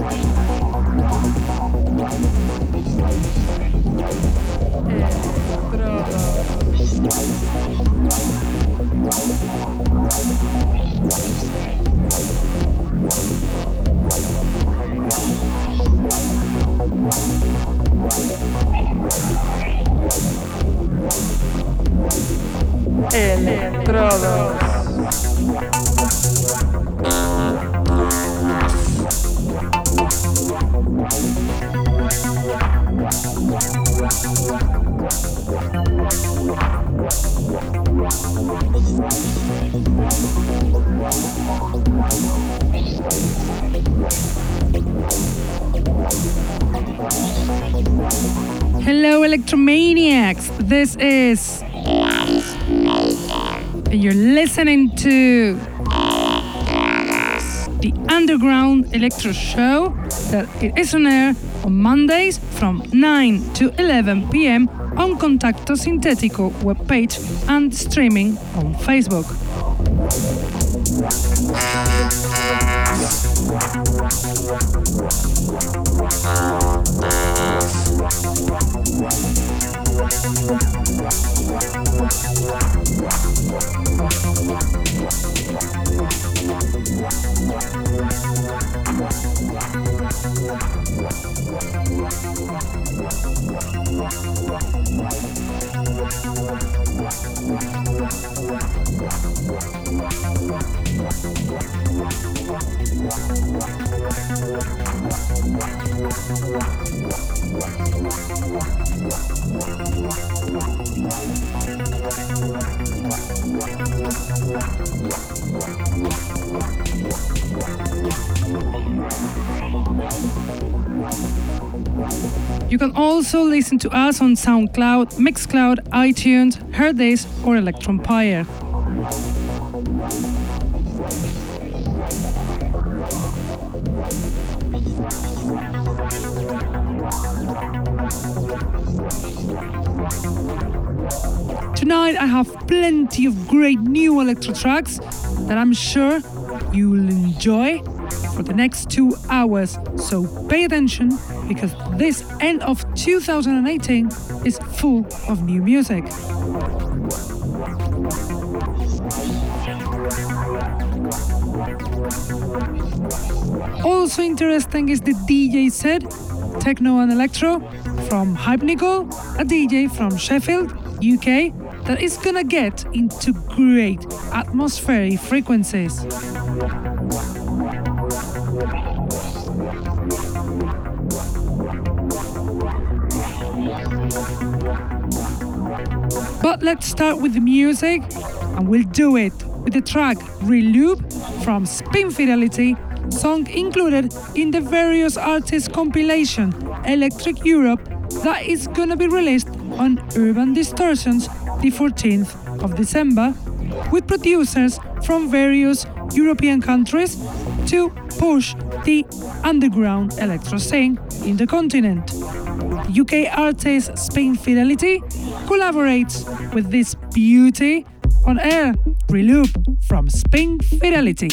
Estrada. Electrodos. Electromaniacs. This is. You're listening to. The Underground Electro Show that it is on air on Mondays from 9 to 11 pm on Contacto Sintetico webpage and streaming on Facebook. Listen to us on SoundCloud, Mixcloud, iTunes, Hearthis, or Electronpire. Tonight I have plenty of great new electro tracks that I'm sure you will enjoy for the next two hours. So pay attention because this end of 2018 is full of new music. Also interesting is the DJ set, Techno and Electro, from Hype Nicole, a DJ from Sheffield, UK, that is gonna get into great atmospheric frequencies. But let's start with the music, and we'll do it with the track Reloop from Spin Fidelity, song included in the various artists compilation Electric Europe that is gonna be released on Urban Distortions the 14th of December, with producers from various European countries to push the underground electro scene in the continent. UK artist Spin Fidelity collaborates with this beauty on air Reloop from Spin Fidelity.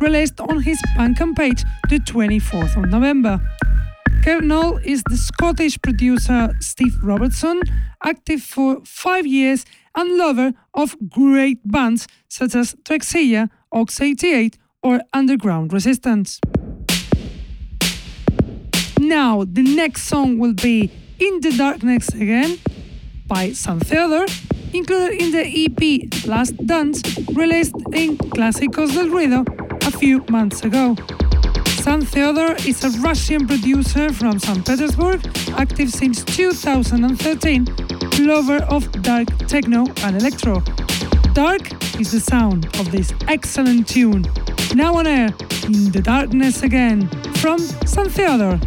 Released on his Bandcamp page the 24th of November. Kernol is the Scottish producer Steve Robertson, active for five years and lover of great bands such as Drexciya, Ox 88, or Underground Resistance. Now, the next song will be In the Darkness Again by San Theodore, included in the EP Last Dance, released in Clásicos del Ruido a few months ago. San Theodore is a Russian producer from St. Petersburg, active since 2013, lover of dark techno and electro. Dark is the sound of this excellent tune. Now on air, In the Darkness Again, from San Theodore.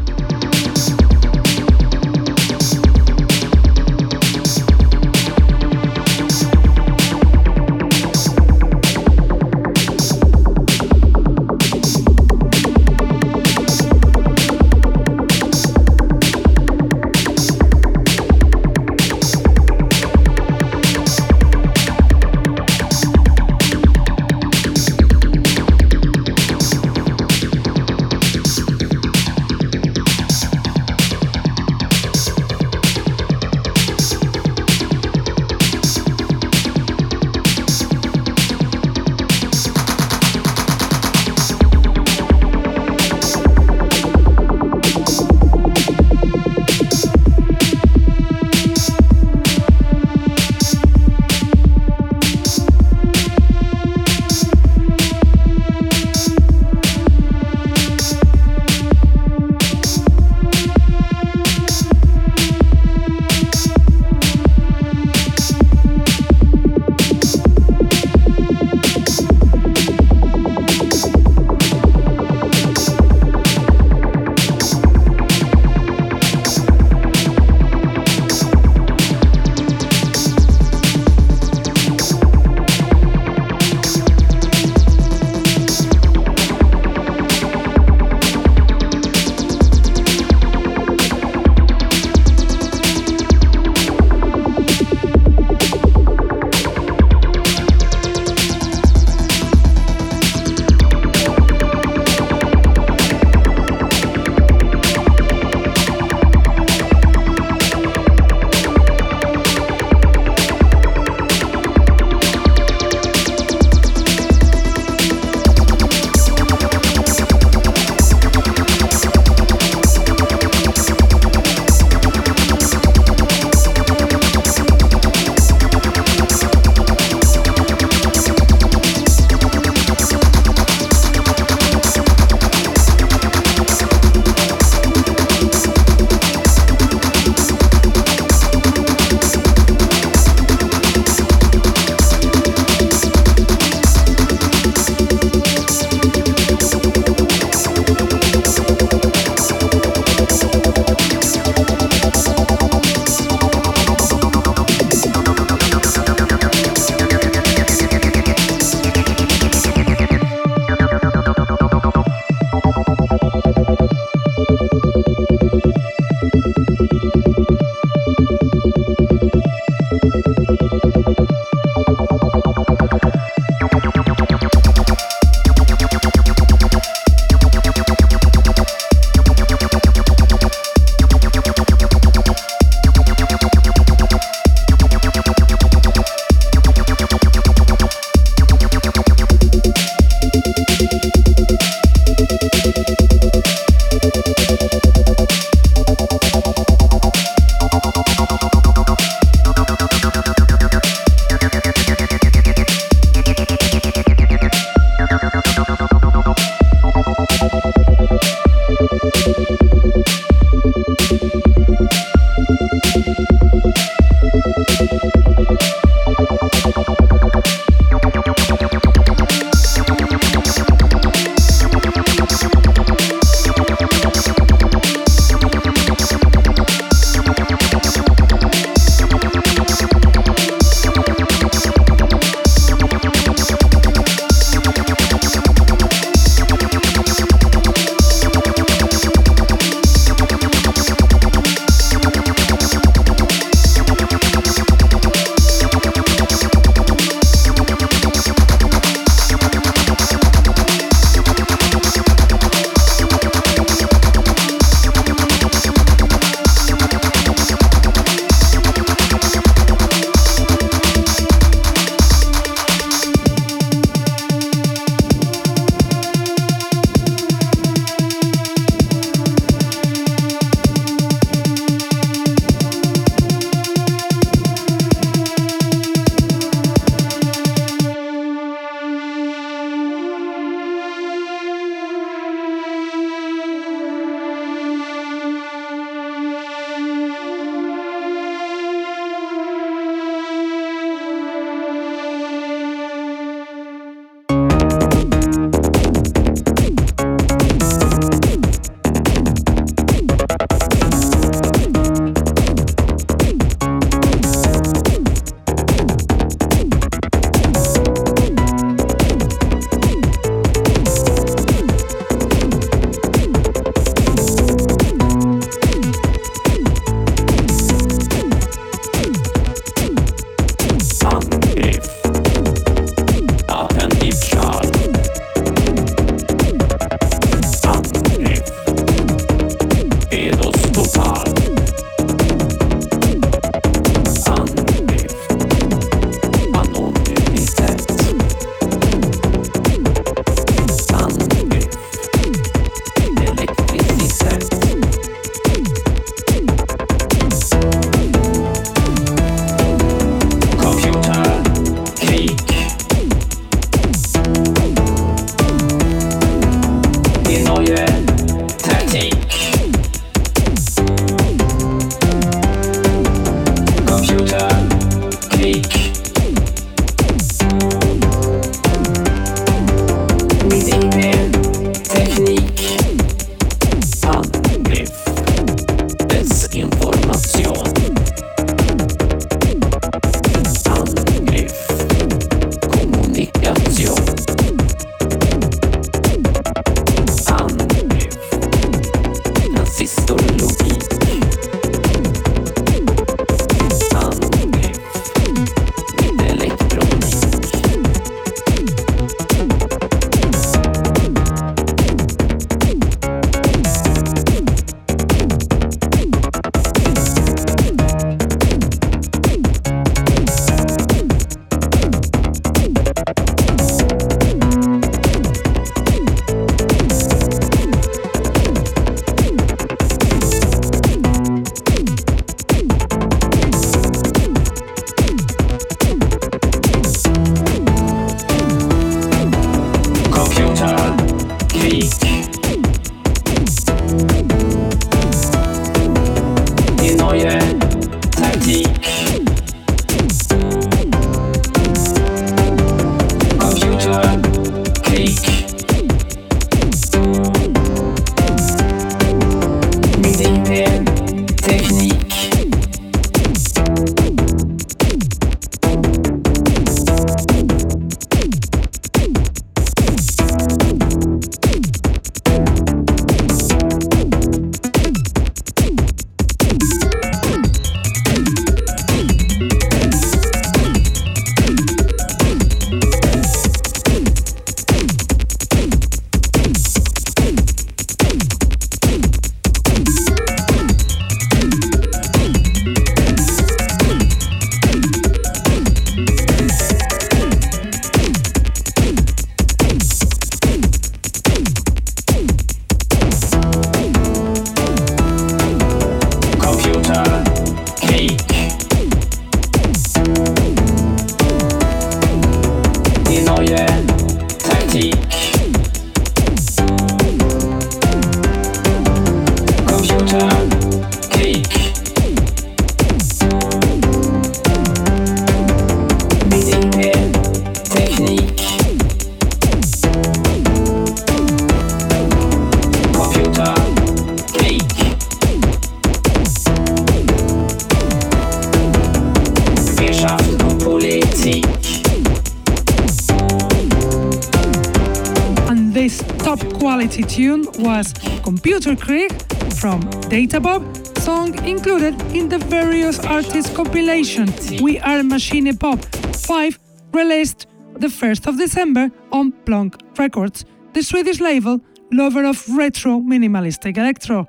Computer Creek from Databob, song included in the various artists compilation We Are Machine Pop 5 released the 1st of December on Plonk Records, the Swedish label lover of retro minimalistic electro.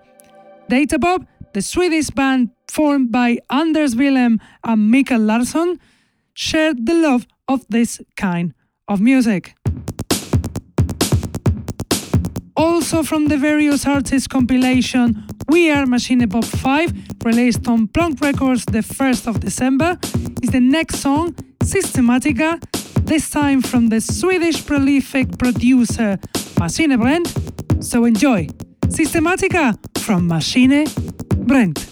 Databob, the Swedish band formed by Anders Willem and Mikael Larsson, shared the love of this kind of music. Also from the various artists compilation We Are Machine Pop 5, released on Plonk Records the 1st of December, is the next song, Systematica, this time from the Swedish prolific producer Machine Brent. So enjoy Systematica from Machine Brent.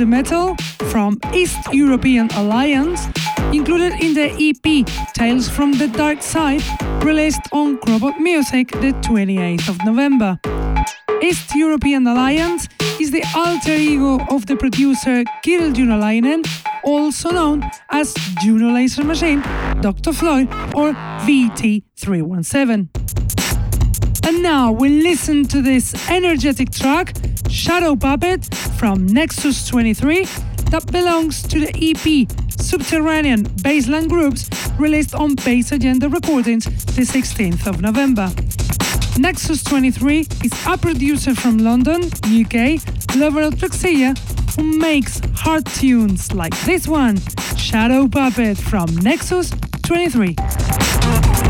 The Metal from East European Alliance, included in the EP Tales from the Dark Side, released on Crobot Music the 28th of November. East European Alliance is the alter ego of the producer Kirill Junolainen, also known as Juno Laser Machine, Dr. Floyd, or VT317. And now we listen to this energetic track, Shadow Puppet, from Nexus 23, that belongs to the EP Subterranean Baseline Groups, released on Bass Agenda Recordings the 16th of November. Nexus 23 is a producer from London, UK, lover of Drexciya, who makes hard tunes like this one, Shadow Puppet from Nexus 23.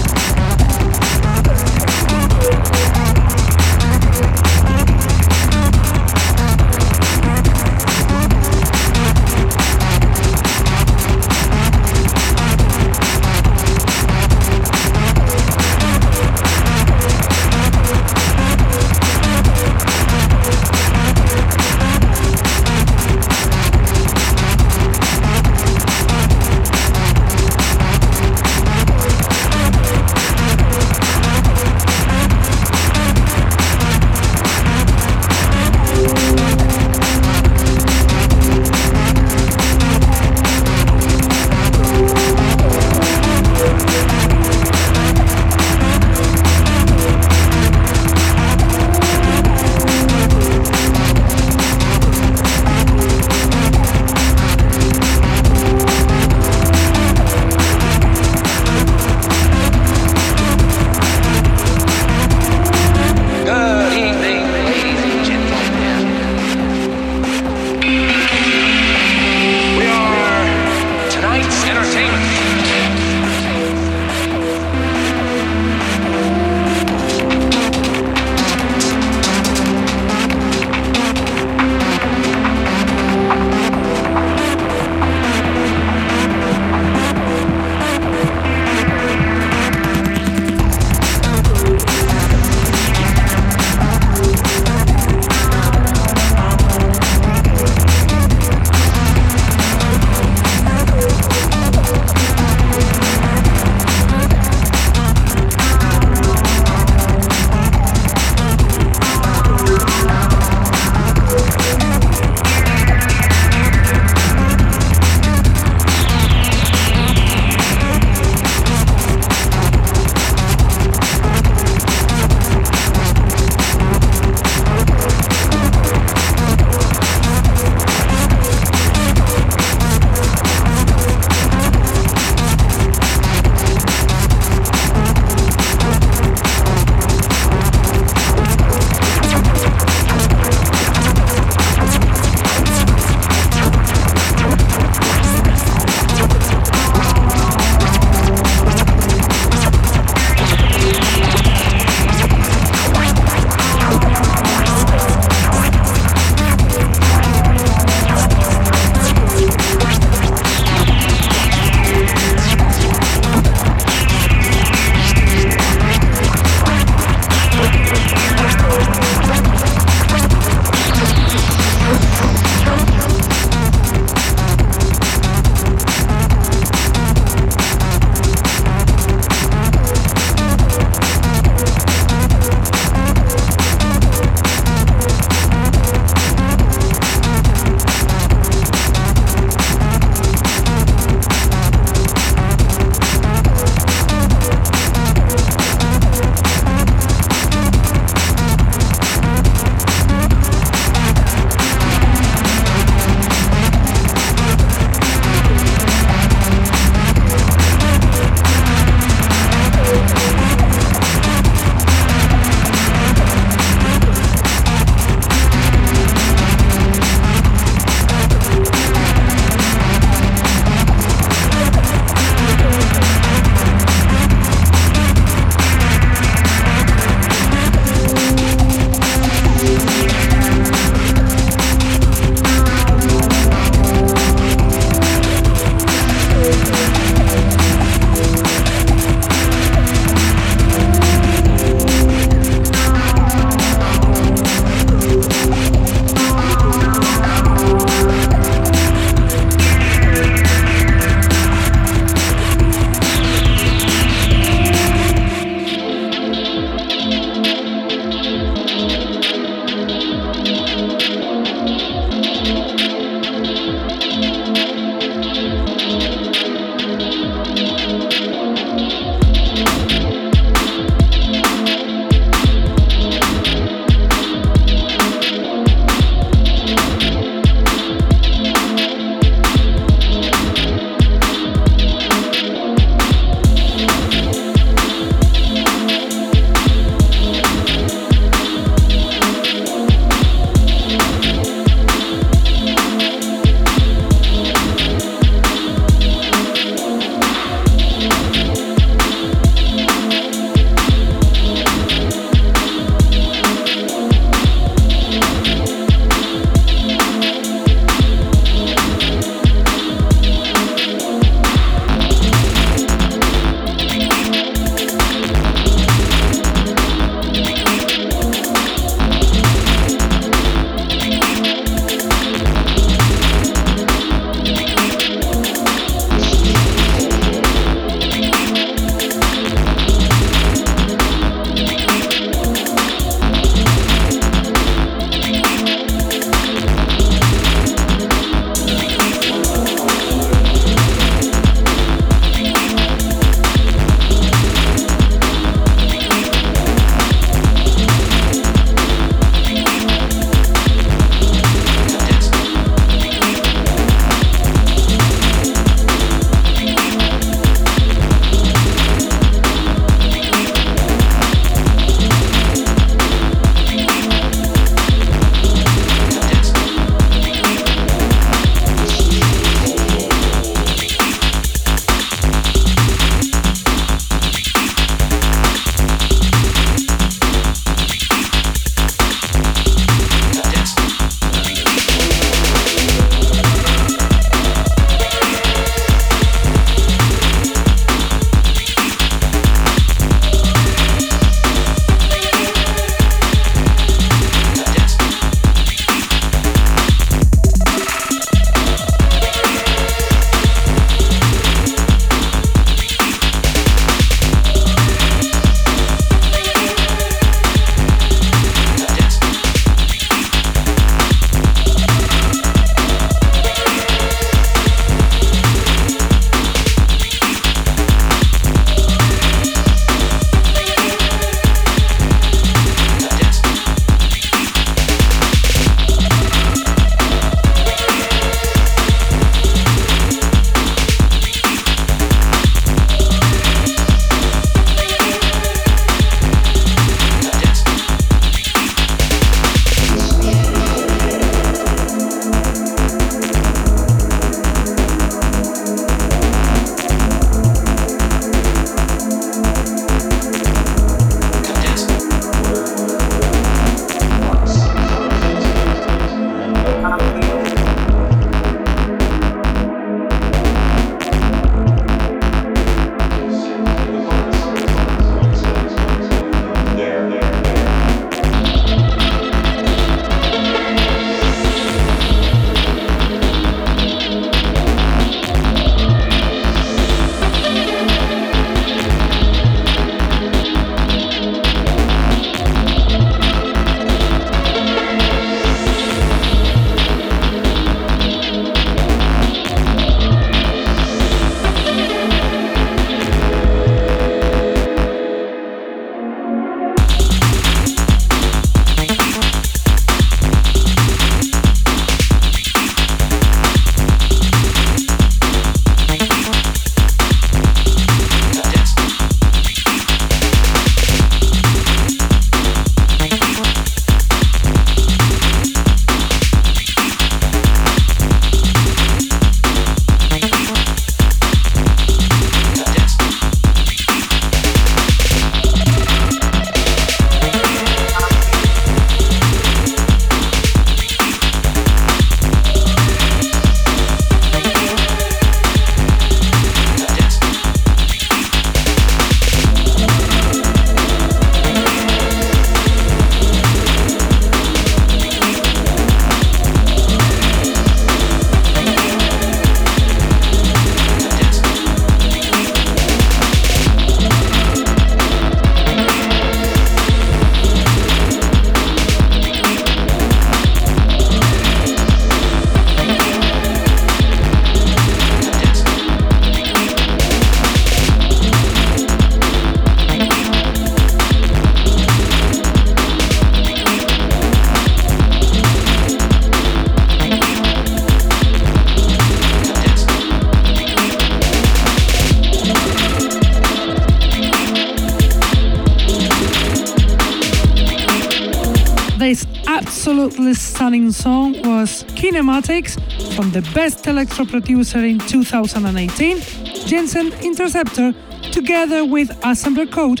Electro producer in 2018, Jensen Interceptor, together with Assembler Code,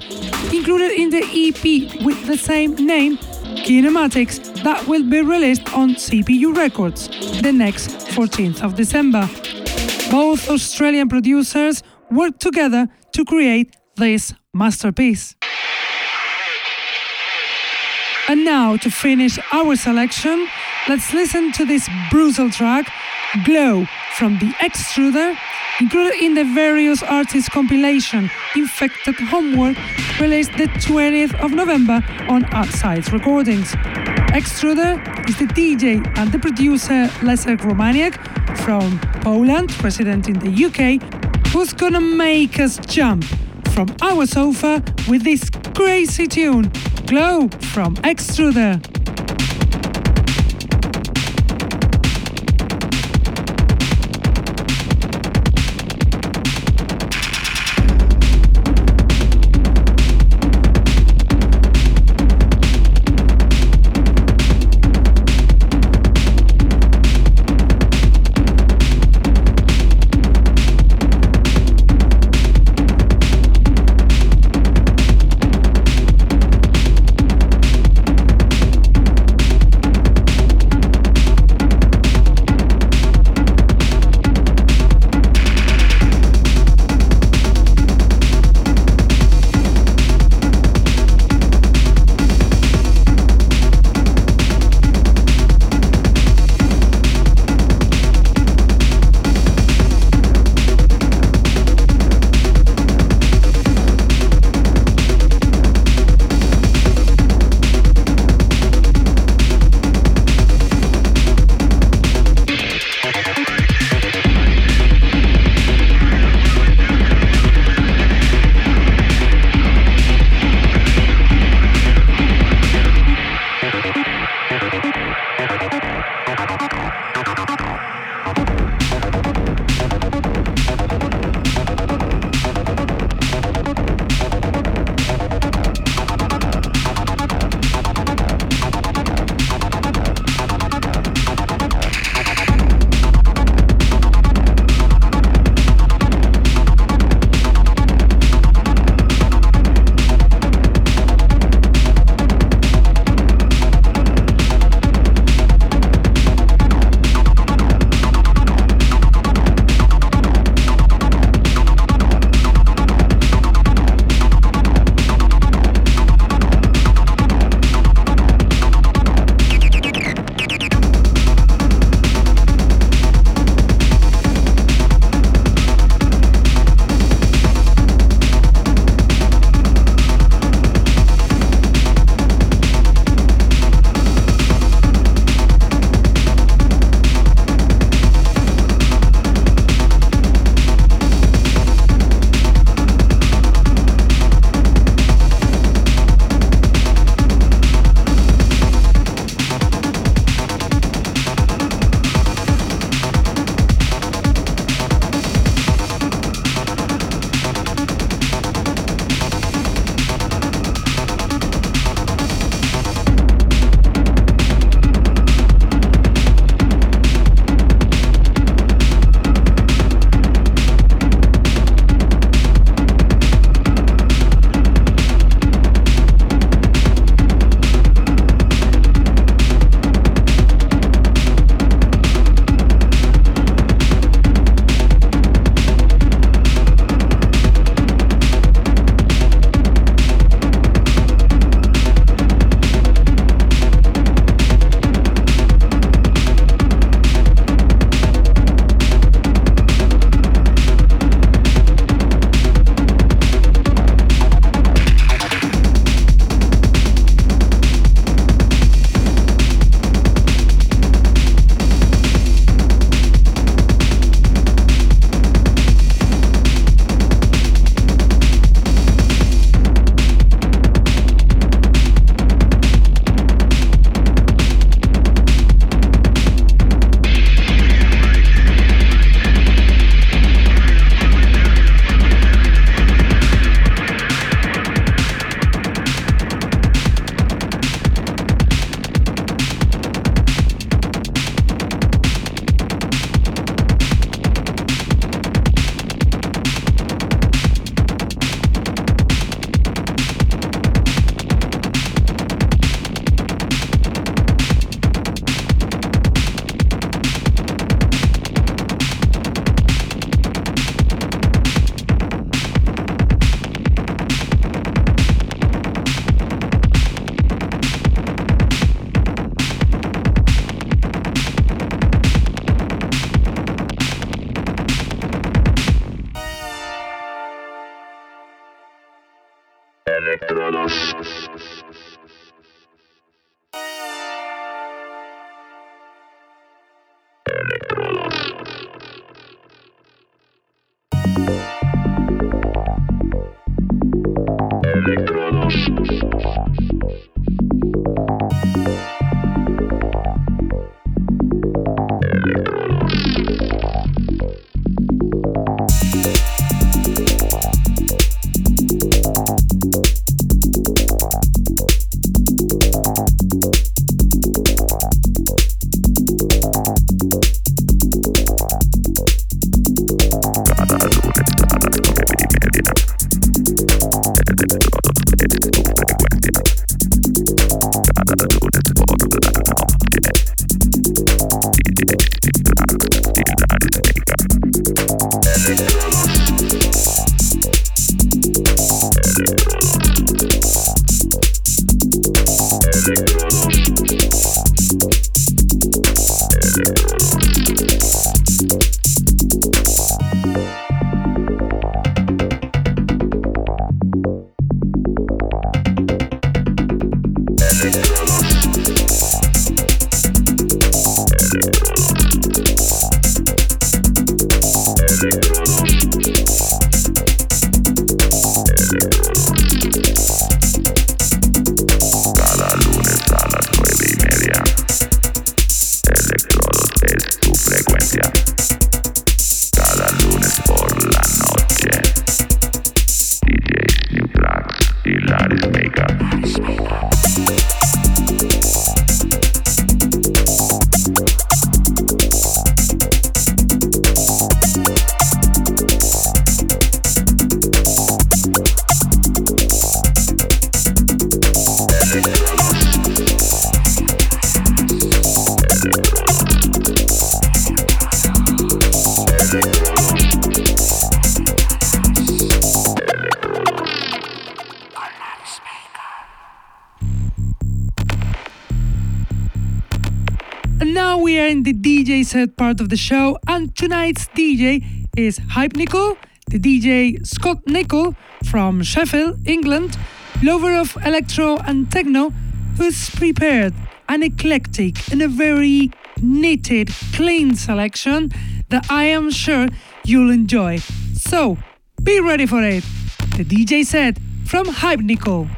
included in the EP with the same name, Kinematics, that will be released on CPU Records the next 14th of December. Both Australian producers worked together to create this masterpiece. And now, to finish our selection, let's listen to this brutal track, Glow, from The Extruder, included in the various artists compilation Infected Homework, released the 20th of November on Outsides Recordings. Extruder is the DJ and the producer Leszek Romaniak from Poland, resident in the UK, who's gonna make us jump from our sofa with this crazy tune Glow from Extruder. Set part of the show, and tonight's DJ is Hype Nickel, the DJ Scott Nickel from Sheffield, England, lover of electro and techno, who's prepared an eclectic and a very knitted, clean selection that I am sure you'll enjoy. So, be ready for it. The DJ set from Hype Nickel.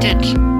The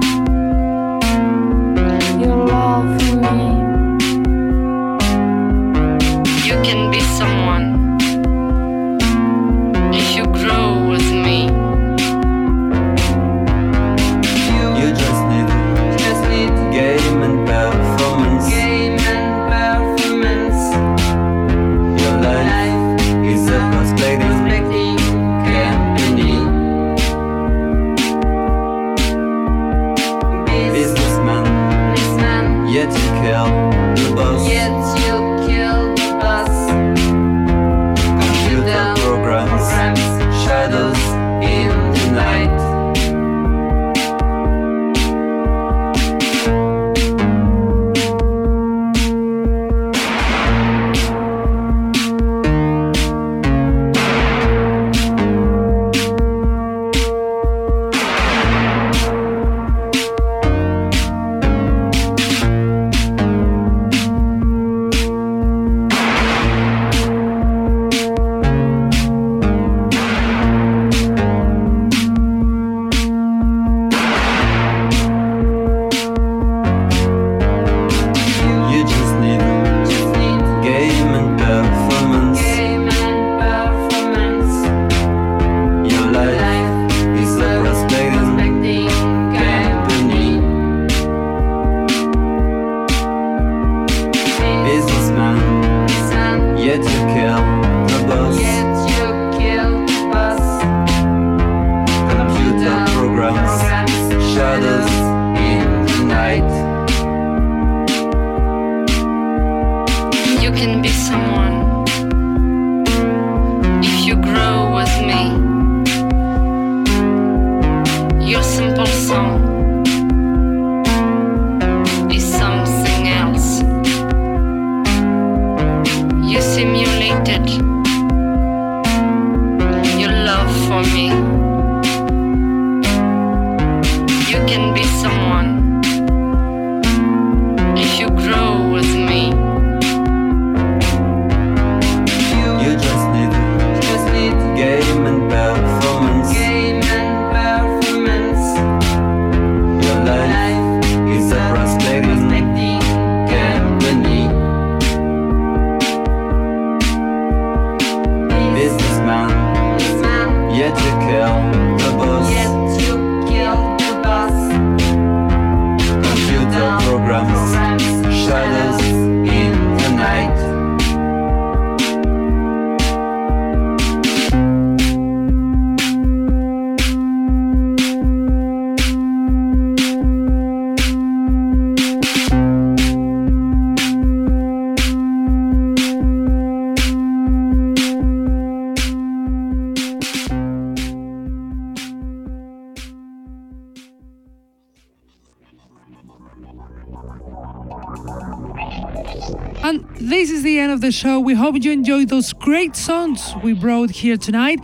enjoyed those great songs we brought here tonight.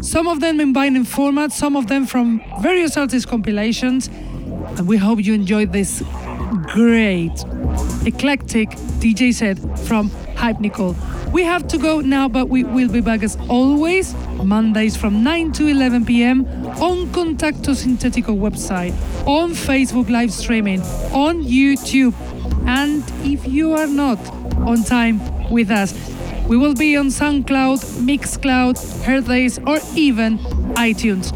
Some of them in binding format, some of them from various artist compilations. And we hope you enjoyed this great, eclectic DJ set from Hype Nicole. We have to go now, but we will be back as always, Mondays from 9 to 11 p.m. on Contacto Sintetico website, on Facebook live streaming, on YouTube. And if you are not on time, with us. We will be on SoundCloud, Mixcloud, Hearthis, or even iTunes.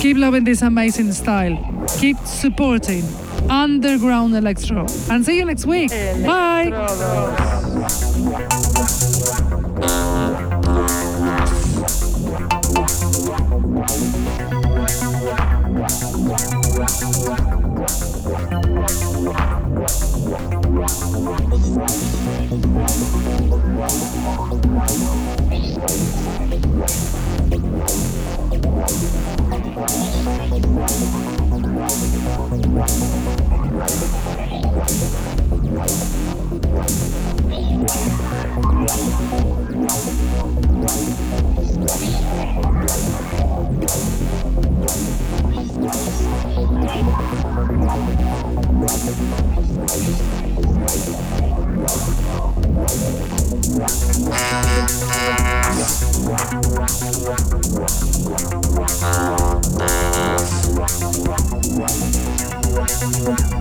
Keep loving this amazing style. Keep supporting underground electro. And see you next week. Bye. Thank